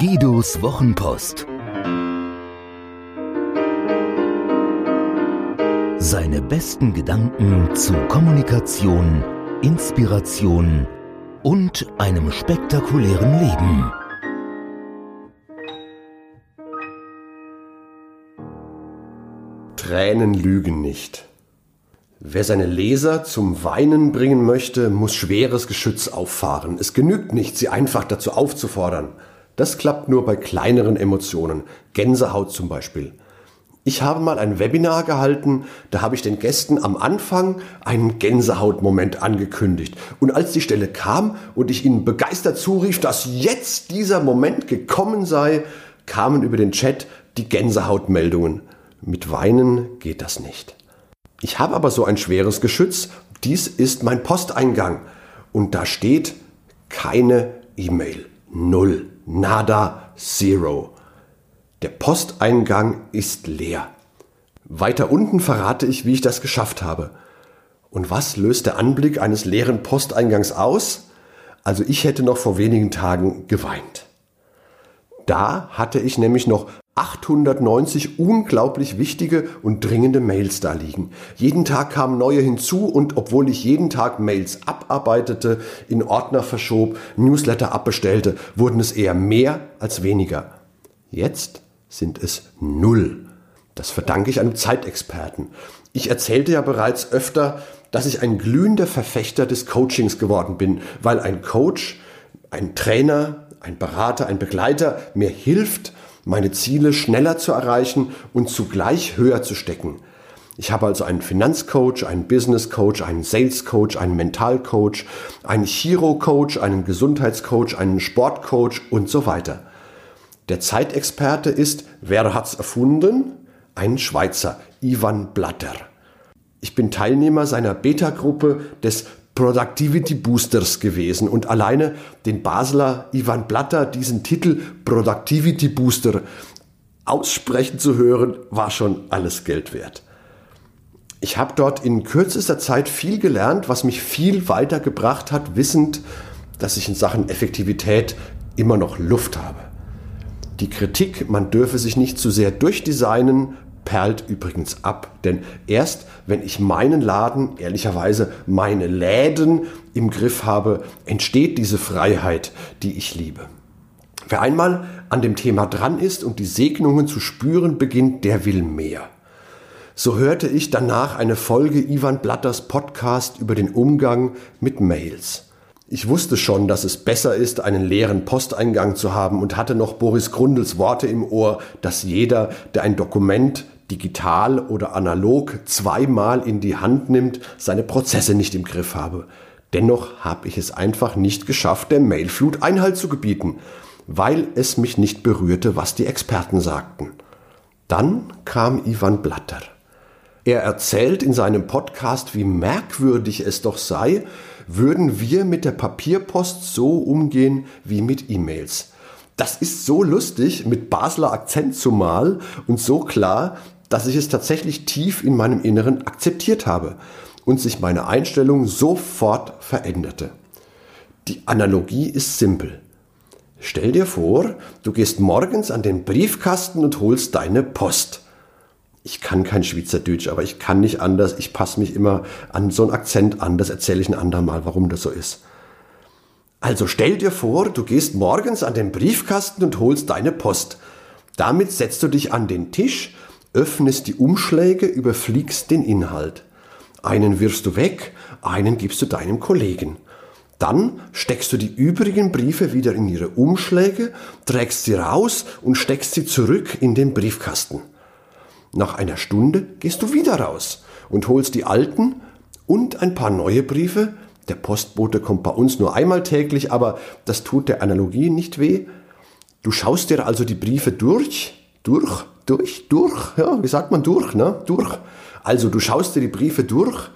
Guidos Wochenpost. Seine besten Gedanken zu Kommunikation, Inspiration und einem spektakulären Leben. Tränen lügen nicht. Wer seine Leser zum Weinen bringen möchte, muss schweres Geschütz auffahren. Es genügt nicht, sie einfach dazu aufzufordern. Das klappt nur bei kleineren Emotionen, Gänsehaut zum Beispiel. Ich habe mal ein Webinar gehalten, da habe ich den Gästen am Anfang einen Gänsehautmoment angekündigt. Und als die Stelle kam und ich ihnen begeistert zurief, dass jetzt dieser Moment gekommen sei, kamen über den Chat die Gänsehautmeldungen. Mit Weinen geht das nicht. Ich habe aber so ein schweres Geschütz. Dies ist mein Posteingang. Und da steht keine E-Mail. Null. Nada. Zero. Der Posteingang ist leer. Weiter unten verrate ich, wie ich das geschafft habe. Und was löst der Anblick eines leeren Posteingangs aus? Also ich hätte noch vor wenigen Tagen geweint. Da hatte ich nämlich noch 890 unglaublich wichtige und dringende Mails da liegen. Jeden Tag kamen neue hinzu und obwohl ich jeden Tag Mails abarbeitete, in Ordner verschob, Newsletter abbestellte, wurden es eher mehr als weniger. Jetzt sind es null. Das verdanke ich einem Zeitexperten. Ich erzählte ja bereits öfter, dass ich ein glühender Verfechter des Coachings geworden bin, weil ein Coach, ein Trainer, ein Berater, ein Begleiter mir hilft, meine Ziele schneller zu erreichen und zugleich höher zu stecken. Ich habe also einen Finanzcoach, einen Businesscoach, einen Salescoach, einen Mentalcoach, einen Chirocoach, einen Gesundheitscoach, einen Sportcoach und so weiter. Der Zeitexperte ist, wer hat's erfunden? Ein Schweizer, Ivan Blatter. Ich bin Teilnehmer seiner Beta-Gruppe des Productivity Boosters gewesen und alleine den Basler Ivan Blatter diesen Titel Productivity Booster aussprechen zu hören, war schon alles Geld wert. Ich habe dort in kürzester Zeit viel gelernt, was mich viel weitergebracht hat, wissend, dass ich in Sachen Effektivität immer noch Luft habe. Die Kritik, man dürfe sich nicht zu sehr durchdesignen, perlt übrigens ab. Denn erst wenn ich meinen Laden, ehrlicherweise meine Läden im Griff habe, entsteht diese Freiheit, die ich liebe. Wer einmal an dem Thema dran ist und die Segnungen zu spüren beginnt, der will mehr. So hörte ich danach eine Folge Ivan Blatters Podcast über den Umgang mit Mails. Ich wusste schon, dass es besser ist, einen leeren Posteingang zu haben und hatte noch Boris Grundels Worte im Ohr, dass jeder, der ein Dokument digital oder analog zweimal in die Hand nimmt, seine Prozesse nicht im Griff habe. Dennoch habe ich es einfach nicht geschafft, der Mailflut Einhalt zu gebieten, weil es mich nicht berührte, was die Experten sagten. Dann kam Ivan Blatter. Er erzählt in seinem Podcast, wie merkwürdig es doch sei, würden wir mit der Papierpost so umgehen wie mit E-Mails. Das ist so lustig, mit Basler Akzent zumal und so klar, dass ich es tatsächlich tief in meinem Inneren akzeptiert habe und sich meine Einstellung sofort veränderte. Die Analogie ist simpel. Stell dir vor, du gehst morgens an den Briefkasten und holst deine Post. Ich kann kein Schweizerdeutsch, aber ich kann nicht anders. Ich passe mich immer an so einen Akzent an. Das erzähle ich ein andermal, warum das so ist. Also stell dir vor, du gehst morgens an den Briefkasten und holst deine Post. Damit setzt du dich an den Tisch öffnest die Umschläge, überfliegst den Inhalt. Einen wirfst du weg, einen gibst du deinem Kollegen. Dann steckst du die übrigen Briefe wieder in ihre Umschläge, trägst sie raus und steckst sie zurück in den Briefkasten. Nach einer Stunde gehst du wieder raus und holst die alten und ein paar neue Briefe. Der Postbote kommt bei uns nur einmal täglich, aber das tut der Analogie nicht weh. Du schaust dir also die Briefe durch, durch, durch, durch, ja, wie sagt man durch, ne? Durch. Also du schaust dir die Briefe durch,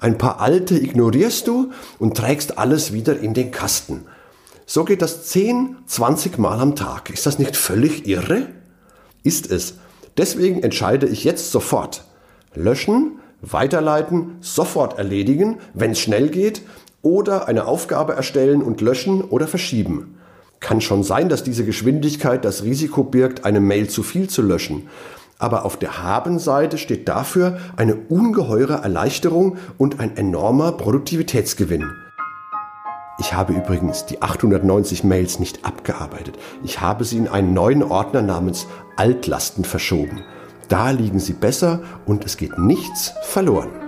ein paar alte ignorierst du und trägst alles wieder in den Kasten. So geht das 10, 20 Mal am Tag. Ist das nicht völlig irre? Ist es. Deswegen entscheide ich jetzt sofort. Löschen, weiterleiten, sofort erledigen, wenn es schnell geht, oder eine Aufgabe erstellen und löschen oder verschieben. Kann schon sein, dass diese Geschwindigkeit das Risiko birgt, eine Mail zu viel zu löschen. Aber auf der Haben-Seite steht dafür eine ungeheure Erleichterung und ein enormer Produktivitätsgewinn. Ich habe übrigens die 890 Mails nicht abgearbeitet. Ich habe sie in einen neuen Ordner namens Altlasten verschoben. Da liegen sie besser und es geht nichts verloren.